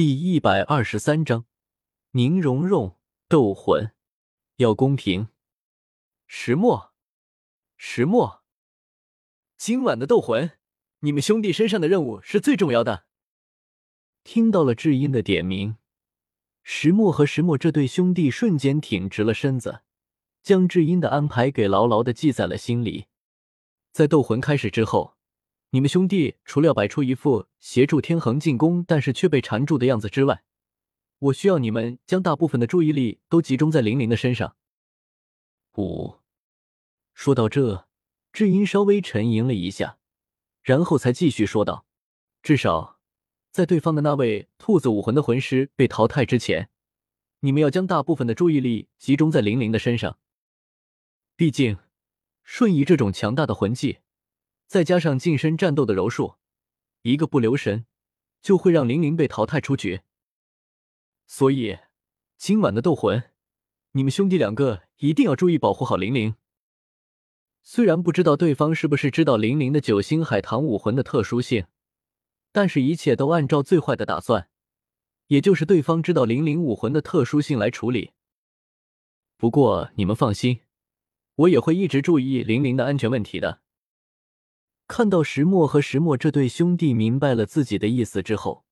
第一百二十三章，宁荣荣斗魂要公平。石墨，石墨，今晚的斗魂，你们兄弟身上的任务是最重要的。听到了智英的点名，石墨和石墨这对兄弟瞬间挺直了身子，将智英的安排给牢牢的记在了心里。在斗魂开始之后。你们兄弟除了要摆出一副协助天恒进攻，但是却被缠住的样子之外，我需要你们将大部分的注意力都集中在玲玲的身上。五，说到这，智英稍微沉吟了一下，然后才继续说道：“至少在对方的那位兔子武魂的魂师被淘汰之前，你们要将大部分的注意力集中在玲玲的身上。毕竟，瞬移这种强大的魂技。”再加上近身战斗的柔术，一个不留神就会让玲玲被淘汰出局。所以今晚的斗魂，你们兄弟两个一定要注意保护好玲玲。虽然不知道对方是不是知道玲玲的九星海棠武魂的特殊性，但是一切都按照最坏的打算，也就是对方知道玲玲武魂的特殊性来处理。不过你们放心，我也会一直注意玲玲的安全问题的。看到石墨和石墨这对兄弟明白了自己的意思之后，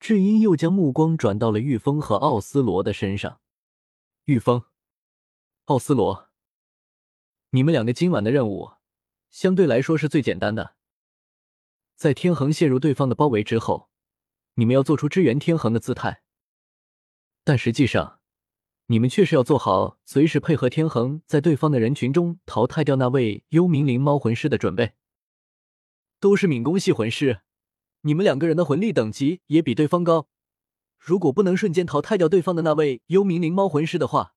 智英又将目光转到了玉峰和奥斯罗的身上。玉峰、奥斯罗，你们两个今晚的任务相对来说是最简单的。在天恒陷入对方的包围之后，你们要做出支援天恒的姿态，但实际上，你们却是要做好随时配合天恒在对方的人群中淘汰掉那位幽冥灵猫魂师的准备。都是敏攻系魂师，你们两个人的魂力等级也比对方高。如果不能瞬间淘汰掉对方的那位幽冥灵猫魂师的话，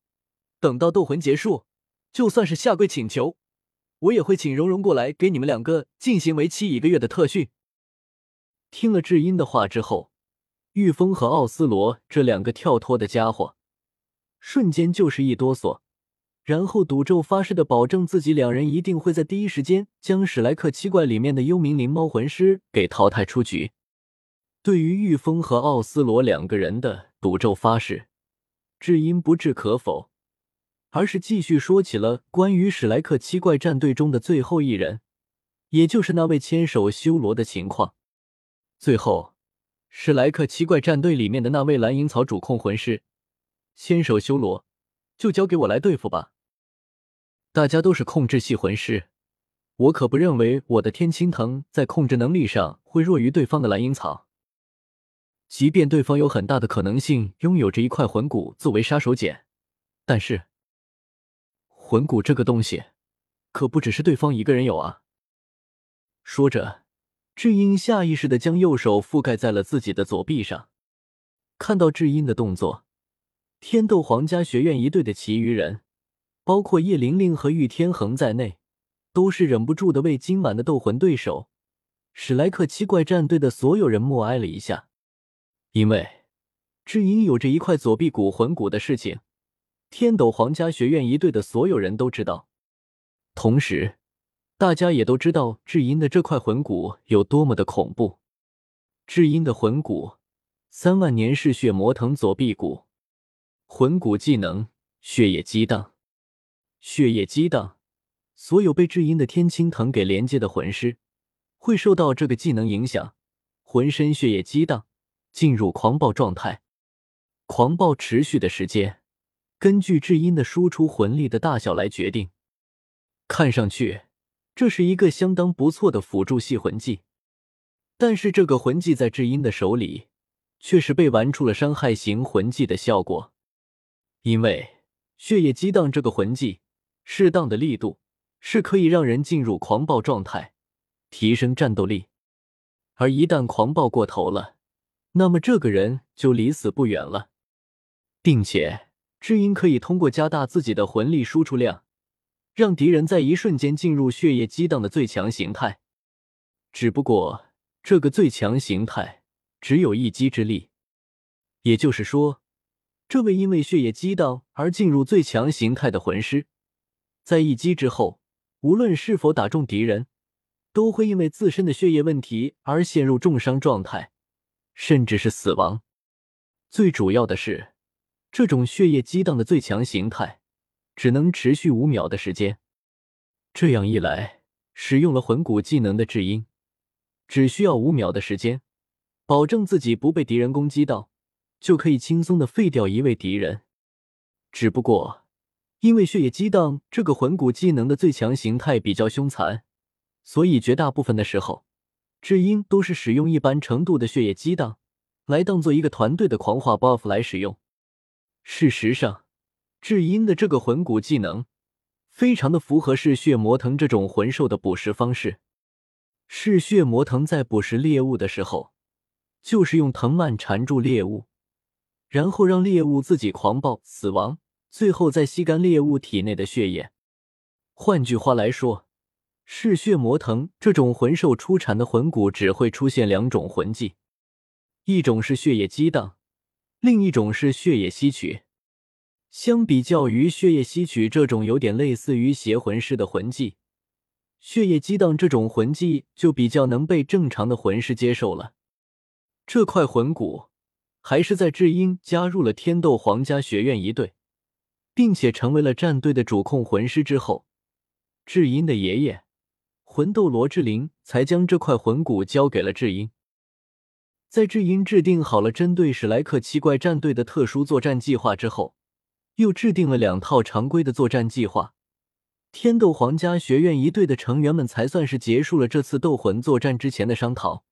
等到斗魂结束，就算是下跪请求，我也会请蓉蓉过来给你们两个进行为期一个月的特训。听了智英的话之后，玉峰和奥斯罗这两个跳脱的家伙，瞬间就是一哆嗦。然后赌咒发誓的保证自己两人一定会在第一时间将史莱克七怪里面的幽冥灵猫魂师给淘汰出局。对于玉峰和奥斯罗两个人的赌咒发誓，智英不置可否，而是继续说起了关于史莱克七怪战队中的最后一人，也就是那位千手修罗的情况。最后，史莱克七怪战队里面的那位蓝银草主控魂师千手修罗。就交给我来对付吧。大家都是控制系魂师，我可不认为我的天青藤在控制能力上会弱于对方的蓝银草。即便对方有很大的可能性拥有着一块魂骨作为杀手锏，但是魂骨这个东西可不只是对方一个人有啊。说着，智英下意识的将右手覆盖在了自己的左臂上，看到智英的动作。天斗皇家学院一队的其余人，包括叶玲玲和玉天恒在内，都是忍不住的为今晚的斗魂对手史莱克七怪战队的所有人默哀了一下。因为智英有着一块左臂骨魂骨的事情，天斗皇家学院一队的所有人都知道，同时大家也都知道智英的这块魂骨有多么的恐怖。智英的魂骨，三万年嗜血魔藤左臂骨。魂骨技能：血液激荡。血液激荡，所有被智英的天青藤给连接的魂师，会受到这个技能影响，浑身血液激荡，进入狂暴状态。狂暴持续的时间，根据智英的输出魂力的大小来决定。看上去，这是一个相当不错的辅助系魂技，但是这个魂技在智英的手里，却是被玩出了伤害型魂技的效果。因为血液激荡这个魂技，适当的力度是可以让人进入狂暴状态，提升战斗力。而一旦狂暴过头了，那么这个人就离死不远了。并且，智英可以通过加大自己的魂力输出量，让敌人在一瞬间进入血液激荡的最强形态。只不过，这个最强形态只有一击之力，也就是说。这位因为血液激荡而进入最强形态的魂师，在一击之后，无论是否打中敌人，都会因为自身的血液问题而陷入重伤状态，甚至是死亡。最主要的是，这种血液激荡的最强形态只能持续五秒的时间。这样一来，使用了魂骨技能的智英，只需要五秒的时间，保证自己不被敌人攻击到，就可以轻松的废掉一位敌人。只不过，因为血液激荡这个魂骨技能的最强形态比较凶残，所以绝大部分的时候，智英都是使用一般程度的血液激荡来当做一个团队的狂化 buff 来使用。事实上，智英的这个魂骨技能非常的符合嗜血魔藤这种魂兽的捕食方式。嗜血魔藤在捕食猎物的时候，就是用藤蔓缠住猎物。然后让猎物自己狂暴死亡，最后再吸干猎物体内的血液。换句话来说，嗜血魔藤这种魂兽出产的魂骨只会出现两种魂技，一种是血液激荡，另一种是血液吸取。相比较于血液吸取这种有点类似于邪魂师的魂技，血液激荡这种魂技就比较能被正常的魂师接受了。这块魂骨。还是在智英加入了天斗皇家学院一队，并且成为了战队的主控魂师之后，智英的爷爷魂斗罗志灵才将这块魂骨交给了智英。在智英制定好了针对史莱克七怪战队的特殊作战计划之后，又制定了两套常规的作战计划，天斗皇家学院一队的成员们才算是结束了这次斗魂作战之前的商讨。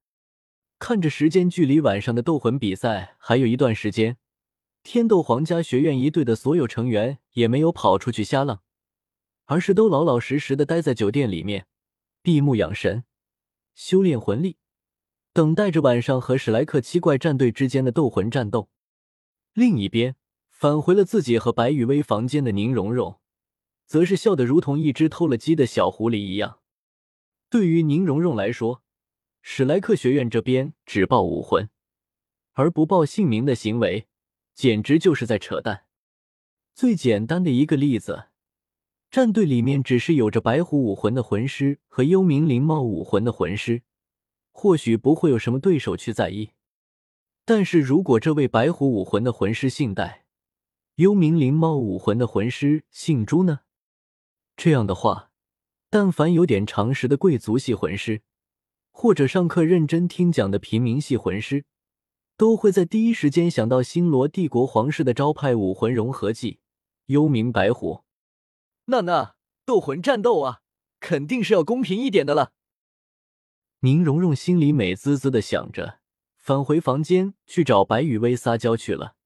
看着时间，距离晚上的斗魂比赛还有一段时间，天斗皇家学院一队的所有成员也没有跑出去瞎浪，而是都老老实实的待在酒店里面，闭目养神，修炼魂力，等待着晚上和史莱克七怪战队之间的斗魂战斗。另一边，返回了自己和白雨薇房间的宁荣荣，则是笑得如同一只偷了鸡的小狐狸一样。对于宁荣荣来说，史莱克学院这边只报武魂，而不报姓名的行为，简直就是在扯淡。最简单的一个例子，战队里面只是有着白虎武魂的魂师和幽冥灵猫武魂的魂师，或许不会有什么对手去在意。但是如果这位白虎武魂的魂师姓戴，幽冥灵猫武魂的魂师姓朱呢？这样的话，但凡有点常识的贵族系魂师。或者上课认真听讲的平民系魂师，都会在第一时间想到星罗帝国皇室的招牌武魂融合技——幽冥白虎。娜娜斗魂战斗啊，肯定是要公平一点的了。宁荣荣心里美滋滋的想着，返回房间去找白雨薇撒娇去了。